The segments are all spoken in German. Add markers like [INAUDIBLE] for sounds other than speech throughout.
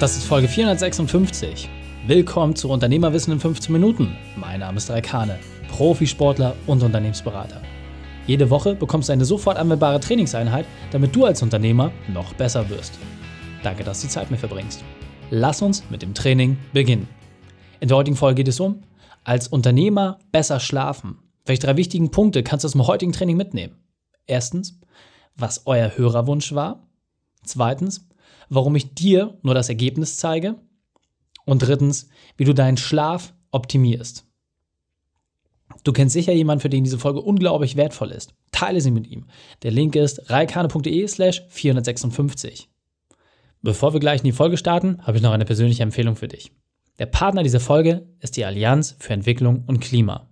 Das ist Folge 456. Willkommen zu Unternehmerwissen in 15 Minuten. Mein Name ist Raikane, Profisportler und Unternehmensberater. Jede Woche bekommst du eine sofort anwendbare Trainingseinheit, damit du als Unternehmer noch besser wirst. Danke, dass du die Zeit mit verbringst. Lass uns mit dem Training beginnen. In der heutigen Folge geht es um als Unternehmer besser schlafen. Welche drei wichtigen Punkte kannst du aus dem heutigen Training mitnehmen? Erstens, was euer Hörerwunsch war. Zweitens, warum ich dir nur das Ergebnis zeige. Und drittens, wie du deinen Schlaf optimierst. Du kennst sicher jemanden, für den diese Folge unglaublich wertvoll ist. Teile sie mit ihm. Der Link ist reikane.de slash 456. Bevor wir gleich in die Folge starten, habe ich noch eine persönliche Empfehlung für dich. Der Partner dieser Folge ist die Allianz für Entwicklung und Klima.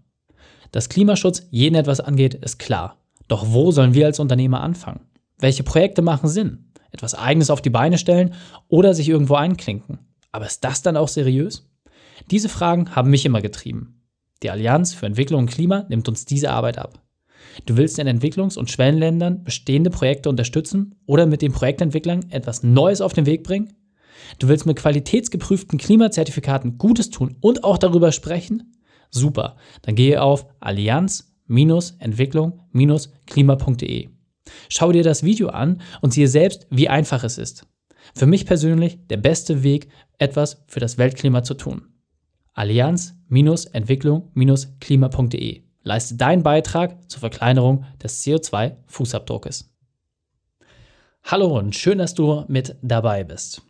Dass Klimaschutz jeden etwas angeht, ist klar. Doch wo sollen wir als Unternehmer anfangen? Welche Projekte machen Sinn? Etwas Eigenes auf die Beine stellen oder sich irgendwo einklinken. Aber ist das dann auch seriös? Diese Fragen haben mich immer getrieben. Die Allianz für Entwicklung und Klima nimmt uns diese Arbeit ab. Du willst in Entwicklungs- und Schwellenländern bestehende Projekte unterstützen oder mit den Projektentwicklern etwas Neues auf den Weg bringen? Du willst mit qualitätsgeprüften Klimazertifikaten Gutes tun und auch darüber sprechen? Super, dann gehe auf allianz-entwicklung-klima.de. Schau dir das Video an und siehe selbst, wie einfach es ist. Für mich persönlich der beste Weg, etwas für das Weltklima zu tun. Allianz-Entwicklung-Klima.de. Leiste deinen Beitrag zur Verkleinerung des CO2-Fußabdruckes. Hallo und schön, dass du mit dabei bist.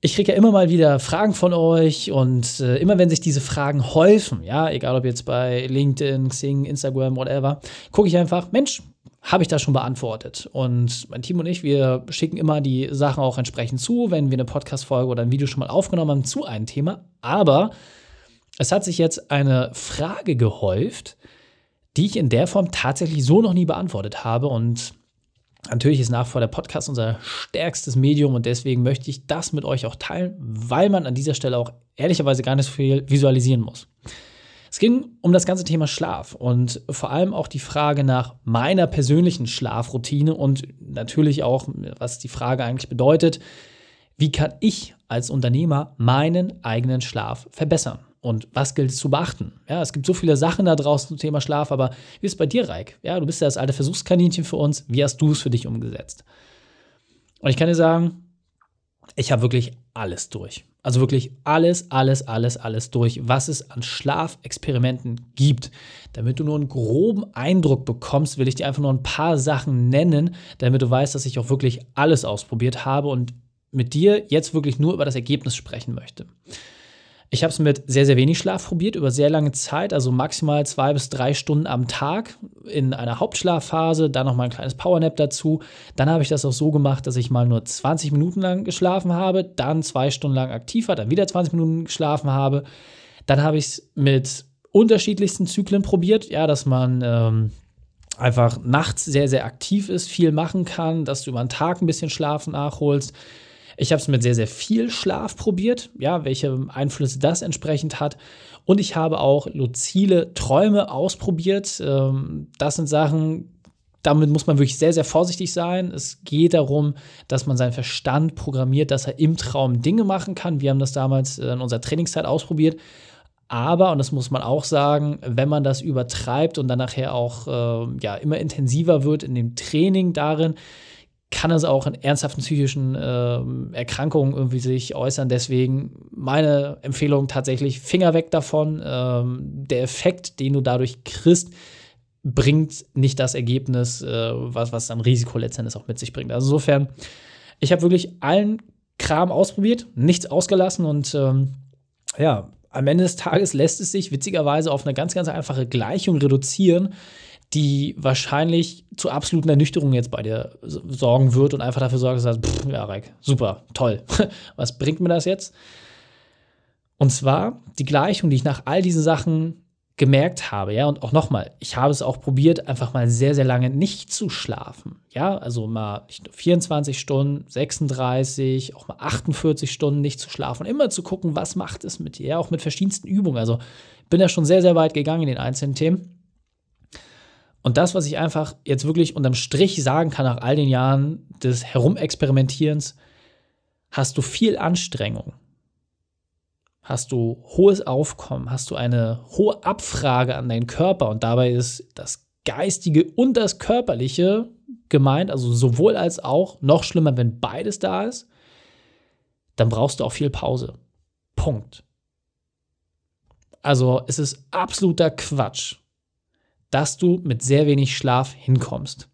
Ich kriege ja immer mal wieder Fragen von euch und äh, immer wenn sich diese Fragen häufen, ja, egal ob jetzt bei LinkedIn, Xing, Instagram, whatever, gucke ich einfach, Mensch, habe ich das schon beantwortet. Und mein Team und ich, wir schicken immer die Sachen auch entsprechend zu, wenn wir eine Podcast-Folge oder ein Video schon mal aufgenommen haben zu einem Thema. Aber es hat sich jetzt eine Frage gehäuft, die ich in der Form tatsächlich so noch nie beantwortet habe. Und natürlich ist nach vor der Podcast unser stärkstes Medium und deswegen möchte ich das mit euch auch teilen, weil man an dieser Stelle auch ehrlicherweise gar nicht so viel visualisieren muss. Es ging um das ganze Thema Schlaf und vor allem auch die Frage nach meiner persönlichen Schlafroutine und natürlich auch, was die Frage eigentlich bedeutet, wie kann ich als Unternehmer meinen eigenen Schlaf verbessern? Und was gilt es zu beachten? Ja, es gibt so viele Sachen da draußen zum Thema Schlaf, aber wie ist es bei dir, Reik? Ja, du bist ja das alte Versuchskaninchen für uns. Wie hast du es für dich umgesetzt? Und ich kann dir sagen, ich habe wirklich alles durch. Also wirklich alles, alles, alles, alles durch, was es an Schlafexperimenten gibt. Damit du nur einen groben Eindruck bekommst, will ich dir einfach nur ein paar Sachen nennen, damit du weißt, dass ich auch wirklich alles ausprobiert habe und mit dir jetzt wirklich nur über das Ergebnis sprechen möchte. Ich habe es mit sehr, sehr wenig Schlaf probiert, über sehr lange Zeit, also maximal zwei bis drei Stunden am Tag in einer Hauptschlafphase, dann noch mal ein kleines Powernap dazu. Dann habe ich das auch so gemacht, dass ich mal nur 20 Minuten lang geschlafen habe, dann zwei Stunden lang aktiv war, dann wieder 20 Minuten geschlafen habe. Dann habe ich es mit unterschiedlichsten Zyklen probiert, ja, dass man ähm, einfach nachts sehr, sehr aktiv ist, viel machen kann, dass du über den Tag ein bisschen Schlaf nachholst. Ich habe es mit sehr, sehr viel Schlaf probiert, ja, welche Einflüsse das entsprechend hat. Und ich habe auch luzile Träume ausprobiert. Ähm, das sind Sachen, damit muss man wirklich sehr, sehr vorsichtig sein. Es geht darum, dass man seinen Verstand programmiert, dass er im Traum Dinge machen kann. Wir haben das damals in unserer Trainingszeit ausprobiert. Aber, und das muss man auch sagen, wenn man das übertreibt und dann nachher auch äh, ja, immer intensiver wird in dem Training darin, kann es auch in ernsthaften psychischen äh, Erkrankungen irgendwie sich äußern. Deswegen meine Empfehlung tatsächlich Finger weg davon. Ähm, der Effekt, den du dadurch kriegst, bringt nicht das Ergebnis, äh, was, was dann Risiko letztendlich auch mit sich bringt. Also insofern, ich habe wirklich allen Kram ausprobiert, nichts ausgelassen und ähm, ja, am Ende des Tages lässt es sich witzigerweise auf eine ganz, ganz einfache Gleichung reduzieren, die wahrscheinlich zu absoluten Ernüchterung jetzt bei dir sorgen wird und einfach dafür sorgt, dass du sagst, pff, ja, Reik, super, toll. [LAUGHS] Was bringt mir das jetzt? Und zwar die Gleichung, die ich nach all diesen Sachen gemerkt habe, ja, und auch nochmal, ich habe es auch probiert, einfach mal sehr, sehr lange nicht zu schlafen, ja, also mal nicht nur 24 Stunden, 36, auch mal 48 Stunden nicht zu schlafen und immer zu gucken, was macht es mit dir, ja, auch mit verschiedensten Übungen, also bin da schon sehr, sehr weit gegangen in den einzelnen Themen und das, was ich einfach jetzt wirklich unterm Strich sagen kann nach all den Jahren des Herumexperimentierens, Hast du viel Anstrengung? Hast du hohes Aufkommen? Hast du eine hohe Abfrage an deinen Körper? Und dabei ist das Geistige und das Körperliche gemeint, also sowohl als auch, noch schlimmer, wenn beides da ist, dann brauchst du auch viel Pause. Punkt. Also es ist absoluter Quatsch, dass du mit sehr wenig Schlaf hinkommst.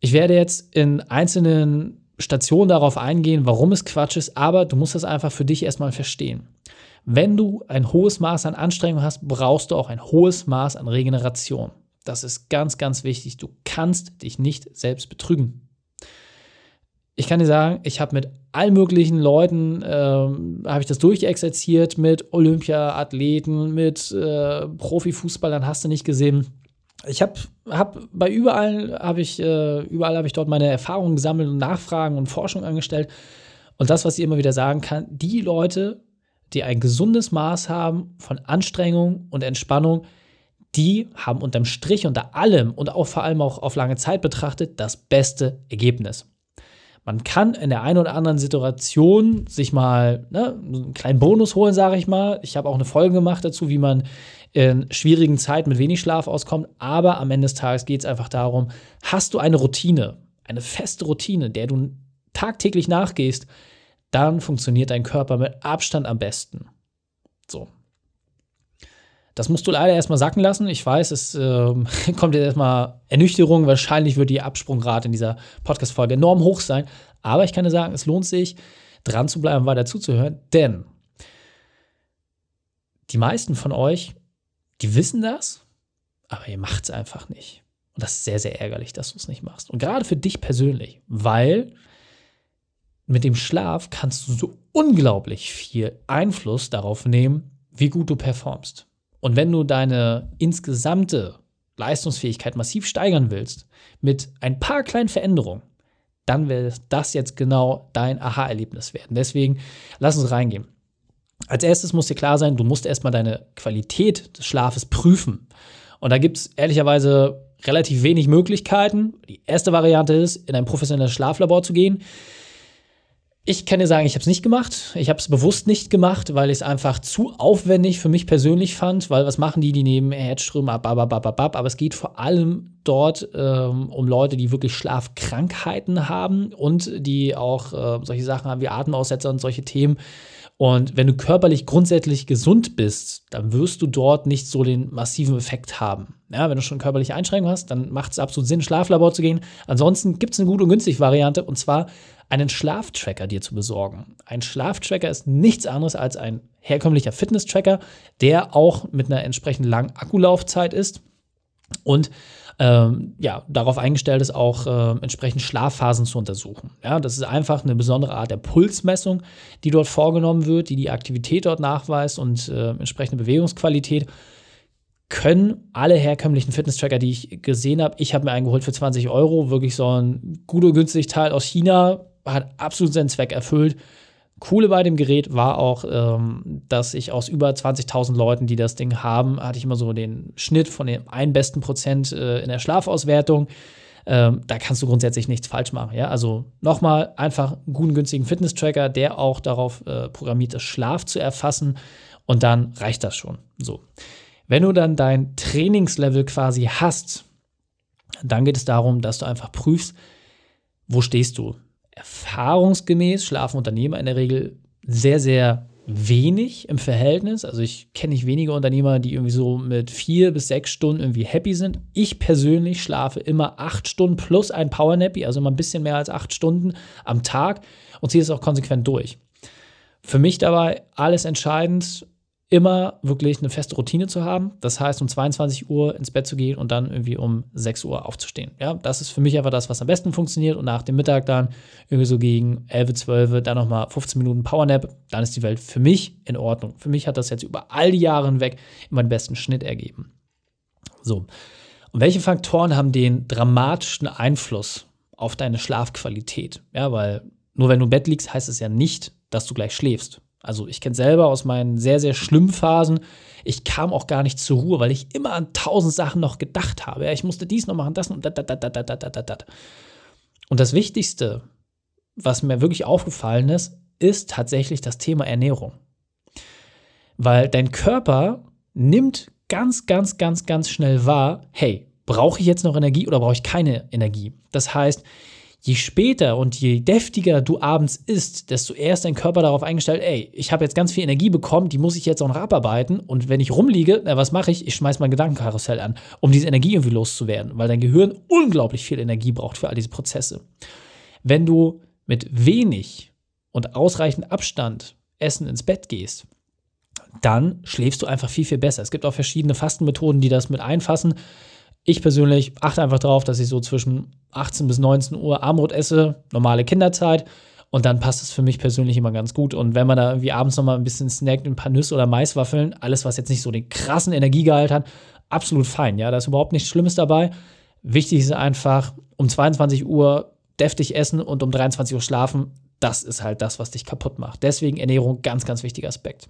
Ich werde jetzt in einzelnen Stationen darauf eingehen, warum es Quatsch ist, aber du musst das einfach für dich erstmal verstehen. Wenn du ein hohes Maß an Anstrengung hast, brauchst du auch ein hohes Maß an Regeneration. Das ist ganz, ganz wichtig. Du kannst dich nicht selbst betrügen. Ich kann dir sagen, ich habe mit allen möglichen Leuten ähm, habe ich das durchexerziert mit Olympia-Athleten, mit äh, Profifußballern, hast du nicht gesehen. Ich habe hab bei überall habe ich äh, überall habe ich dort meine Erfahrungen gesammelt und Nachfragen und Forschung angestellt. Und das, was ich immer wieder sagen kann, die Leute, die ein gesundes Maß haben von Anstrengung und Entspannung, die haben unterm Strich, unter allem und auch vor allem auch auf lange Zeit betrachtet, das beste Ergebnis. Man kann in der einen oder anderen Situation sich mal ne, einen kleinen Bonus holen, sage ich mal. Ich habe auch eine Folge gemacht dazu, wie man in schwierigen Zeiten mit wenig Schlaf auskommt. Aber am Ende des Tages geht es einfach darum, hast du eine Routine, eine feste Routine, der du tagtäglich nachgehst, dann funktioniert dein Körper mit Abstand am besten. So, das musst du leider erstmal sacken lassen. Ich weiß, es äh, [LAUGHS] kommt jetzt erstmal Ernüchterung. Wahrscheinlich wird die Absprungrate in dieser Podcast-Folge enorm hoch sein. Aber ich kann dir sagen, es lohnt sich, dran zu bleiben, weiter zuzuhören, denn die meisten von euch, die wissen das, aber ihr macht es einfach nicht. Und das ist sehr, sehr ärgerlich, dass du es nicht machst. Und gerade für dich persönlich, weil mit dem Schlaf kannst du so unglaublich viel Einfluss darauf nehmen, wie gut du performst. Und wenn du deine insgesamte Leistungsfähigkeit massiv steigern willst, mit ein paar kleinen Veränderungen, dann wird das jetzt genau dein Aha-Erlebnis werden. Deswegen lass uns reingehen. Als erstes muss dir klar sein, du musst erstmal deine Qualität des Schlafes prüfen. Und da gibt es ehrlicherweise relativ wenig Möglichkeiten. Die erste Variante ist, in ein professionelles Schlaflabor zu gehen. Ich kann dir sagen, ich habe es nicht gemacht. Ich habe es bewusst nicht gemacht, weil ich es einfach zu aufwendig für mich persönlich fand. Weil was machen die? Die nehmen Herzströme ab, ab, ab, ab, ab. Aber es geht vor allem dort ähm, um Leute, die wirklich Schlafkrankheiten haben und die auch äh, solche Sachen haben wie Atemaussetzer und solche Themen. Und wenn du körperlich grundsätzlich gesund bist, dann wirst du dort nicht so den massiven Effekt haben. Ja, wenn du schon körperliche Einschränkungen hast, dann macht es absolut Sinn, Schlaflabor zu gehen. Ansonsten gibt es eine gute und günstige Variante und zwar einen Schlaftracker dir zu besorgen. Ein Schlaftracker ist nichts anderes als ein herkömmlicher Fitness-Tracker, der auch mit einer entsprechend langen Akkulaufzeit ist und ähm, ja, darauf eingestellt ist, auch äh, entsprechend Schlafphasen zu untersuchen. Ja, das ist einfach eine besondere Art der Pulsmessung, die dort vorgenommen wird, die die Aktivität dort nachweist und äh, entsprechende Bewegungsqualität können alle herkömmlichen Fitness-Tracker, die ich gesehen habe, ich habe mir einen geholt für 20 Euro, wirklich so ein guter, günstig Teil aus China, hat absolut seinen Zweck erfüllt. Coole bei dem Gerät war auch, ähm, dass ich aus über 20.000 Leuten, die das Ding haben, hatte ich immer so den Schnitt von dem einen besten Prozent äh, in der Schlafauswertung. Ähm, da kannst du grundsätzlich nichts falsch machen. Ja? Also nochmal einfach einen guten, günstigen Fitness-Tracker, der auch darauf äh, programmiert ist, Schlaf zu erfassen. Und dann reicht das schon. So. Wenn du dann dein Trainingslevel quasi hast, dann geht es darum, dass du einfach prüfst, wo stehst du erfahrungsgemäß schlafen Unternehmer in der Regel sehr, sehr wenig im Verhältnis. Also ich kenne nicht wenige Unternehmer, die irgendwie so mit vier bis sechs Stunden irgendwie happy sind. Ich persönlich schlafe immer acht Stunden plus ein Powernappy, also immer ein bisschen mehr als acht Stunden am Tag und ziehe es auch konsequent durch. Für mich dabei alles entscheidend, immer wirklich eine feste Routine zu haben. Das heißt, um 22 Uhr ins Bett zu gehen und dann irgendwie um 6 Uhr aufzustehen. Ja, das ist für mich einfach das, was am besten funktioniert. Und nach dem Mittag dann irgendwie so gegen 11, 12, dann nochmal 15 Minuten Powernap. Dann ist die Welt für mich in Ordnung. Für mich hat das jetzt über all die Jahre hinweg immer den besten Schnitt ergeben. So. Und welche Faktoren haben den dramatischen Einfluss auf deine Schlafqualität? Ja, weil nur wenn du im Bett liegst, heißt es ja nicht, dass du gleich schläfst. Also ich kenne selber aus meinen sehr, sehr schlimmen Phasen, ich kam auch gar nicht zur Ruhe, weil ich immer an tausend Sachen noch gedacht habe. Ja, ich musste dies noch machen, das und dat, dat, dat, dat, dat, dat, dat. Und das Wichtigste was mir wirklich aufgefallen ist, ist tatsächlich das Thema Ernährung. Weil dein Körper nimmt ganz, ganz, ganz, ganz schnell wahr, hey, brauche ich jetzt noch Energie oder brauche ich keine Energie? Das heißt, je später und je deftiger du abends isst, desto eher ist dein Körper darauf eingestellt, ey, ich habe jetzt ganz viel Energie bekommen, die muss ich jetzt auch noch abarbeiten. Und wenn ich rumliege, na, was mache ich? Ich schmeiße mein Gedankenkarussell an, um diese Energie irgendwie loszuwerden, weil dein Gehirn unglaublich viel Energie braucht für all diese Prozesse. Wenn du mit wenig und ausreichend Abstand Essen ins Bett gehst, dann schläfst du einfach viel, viel besser. Es gibt auch verschiedene Fastenmethoden, die das mit einfassen. Ich persönlich achte einfach darauf, dass ich so zwischen 18 bis 19 Uhr Armut esse, normale Kinderzeit. Und dann passt es für mich persönlich immer ganz gut. Und wenn man da irgendwie abends nochmal ein bisschen snackt, ein paar Nüsse oder Maiswaffeln, alles, was jetzt nicht so den krassen Energiegehalt hat, absolut fein. Ja, da ist überhaupt nichts Schlimmes dabei. Wichtig ist einfach, um 22 Uhr deftig essen und um 23 Uhr schlafen. Das ist halt das, was dich kaputt macht. Deswegen Ernährung, ganz, ganz wichtiger Aspekt.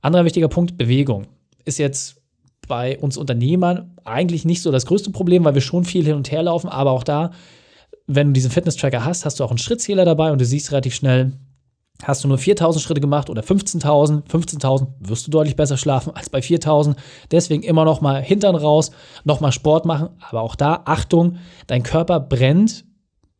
Anderer wichtiger Punkt, Bewegung. Ist jetzt bei uns Unternehmern eigentlich nicht so das größte Problem, weil wir schon viel hin und her laufen, aber auch da, wenn du diesen Fitness-Tracker hast, hast du auch einen Schrittzähler dabei und du siehst relativ schnell, hast du nur 4000 Schritte gemacht oder 15.000, 15.000 wirst du deutlich besser schlafen als bei 4000. Deswegen immer noch mal Hintern raus, noch mal Sport machen, aber auch da Achtung, dein Körper brennt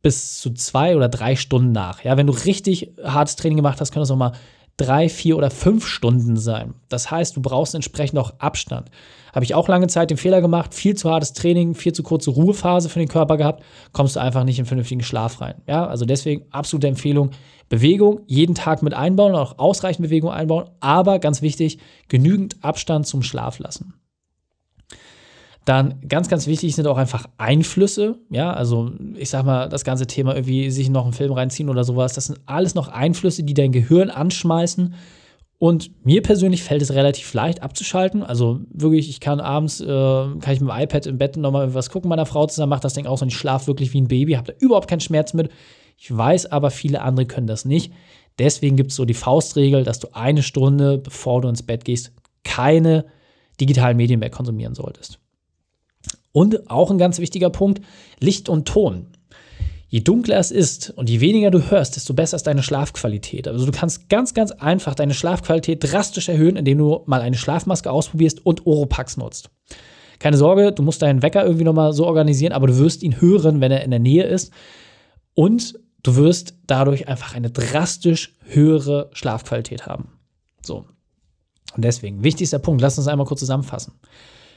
bis zu zwei oder drei Stunden nach. Ja, wenn du richtig hartes Training gemacht hast, kann das auch mal drei, vier oder fünf Stunden sein. Das heißt, du brauchst entsprechend auch Abstand. Habe ich auch lange Zeit den Fehler gemacht, viel zu hartes Training, viel zu kurze Ruhephase für den Körper gehabt, kommst du einfach nicht in vernünftigen Schlaf rein. Ja, also deswegen absolute Empfehlung, Bewegung jeden Tag mit einbauen, auch ausreichend Bewegung einbauen, aber ganz wichtig, genügend Abstand zum Schlaf lassen. Dann ganz, ganz wichtig sind auch einfach Einflüsse. Ja, also ich sag mal, das ganze Thema irgendwie sich noch einen Film reinziehen oder sowas, das sind alles noch Einflüsse, die dein Gehirn anschmeißen. Und mir persönlich fällt es relativ leicht abzuschalten. Also wirklich, ich kann abends, äh, kann ich mit dem iPad im Bett nochmal was gucken meiner Frau zusammen, macht das Ding aus und ich schlafe wirklich wie ein Baby, habe da überhaupt keinen Schmerz mit. Ich weiß aber, viele andere können das nicht. Deswegen gibt es so die Faustregel, dass du eine Stunde, bevor du ins Bett gehst, keine digitalen Medien mehr konsumieren solltest. Und auch ein ganz wichtiger Punkt, Licht und Ton. Je dunkler es ist und je weniger du hörst, desto besser ist deine Schlafqualität. Also du kannst ganz, ganz einfach deine Schlafqualität drastisch erhöhen, indem du mal eine Schlafmaske ausprobierst und Oropax nutzt. Keine Sorge, du musst deinen Wecker irgendwie nochmal so organisieren, aber du wirst ihn hören, wenn er in der Nähe ist. Und du wirst dadurch einfach eine drastisch höhere Schlafqualität haben. So. Und deswegen, wichtigster Punkt, lass uns einmal kurz zusammenfassen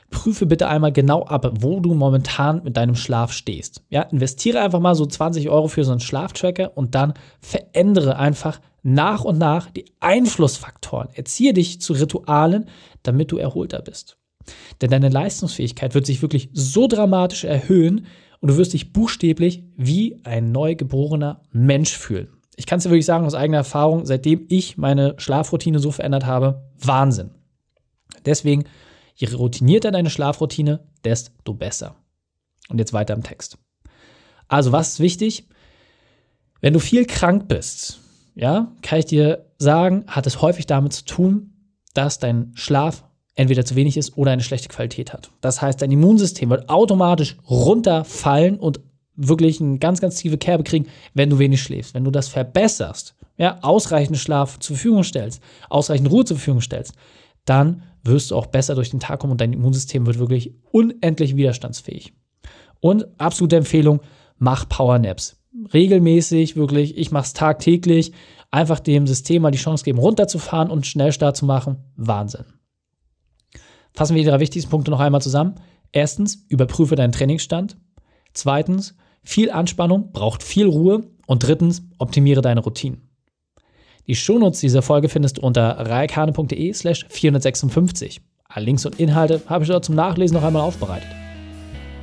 prüfe bitte einmal genau ab, wo du momentan mit deinem Schlaf stehst. Ja, investiere einfach mal so 20 Euro für so einen Schlaftracker und dann verändere einfach nach und nach die Einflussfaktoren. Erziehe dich zu Ritualen, damit du erholter bist. Denn deine Leistungsfähigkeit wird sich wirklich so dramatisch erhöhen und du wirst dich buchstäblich wie ein neugeborener Mensch fühlen. Ich kann es dir wirklich sagen aus eigener Erfahrung, seitdem ich meine Schlafroutine so verändert habe, Wahnsinn. Deswegen Je routinierter deine Schlafroutine, desto besser. Und jetzt weiter im Text. Also, was ist wichtig? Wenn du viel krank bist, ja, kann ich dir sagen, hat es häufig damit zu tun, dass dein Schlaf entweder zu wenig ist oder eine schlechte Qualität hat. Das heißt, dein Immunsystem wird automatisch runterfallen und wirklich eine ganz, ganz tiefe Kerbe kriegen, wenn du wenig schläfst. Wenn du das verbesserst, ja, ausreichend Schlaf zur Verfügung stellst, ausreichend Ruhe zur Verfügung stellst, dann wirst du auch besser durch den Tag kommen und dein Immunsystem wird wirklich unendlich widerstandsfähig. Und absolute Empfehlung, mach Powernaps. Regelmäßig, wirklich, ich mache es tagtäglich. Einfach dem System mal die Chance geben, runterzufahren und Schnellstart zu machen. Wahnsinn. Fassen wir die drei wichtigsten Punkte noch einmal zusammen. Erstens, überprüfe deinen Trainingsstand. Zweitens, viel Anspannung braucht viel Ruhe. Und drittens, optimiere deine Routinen. Die Shownotes dieser Folge findest du unter reikane.de slash 456. Alle Links und Inhalte habe ich dort zum Nachlesen noch einmal aufbereitet.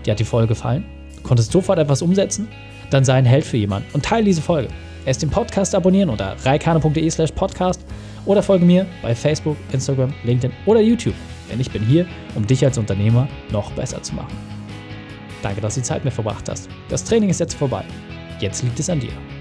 Dir hat die Folge gefallen? Konntest sofort etwas umsetzen? Dann sei ein Held für jemanden und teile diese Folge. Erst den Podcast abonnieren unter reikane.de slash podcast oder folge mir bei Facebook, Instagram, LinkedIn oder YouTube, denn ich bin hier, um dich als Unternehmer noch besser zu machen. Danke, dass du die Zeit mit verbracht hast. Das Training ist jetzt vorbei. Jetzt liegt es an dir.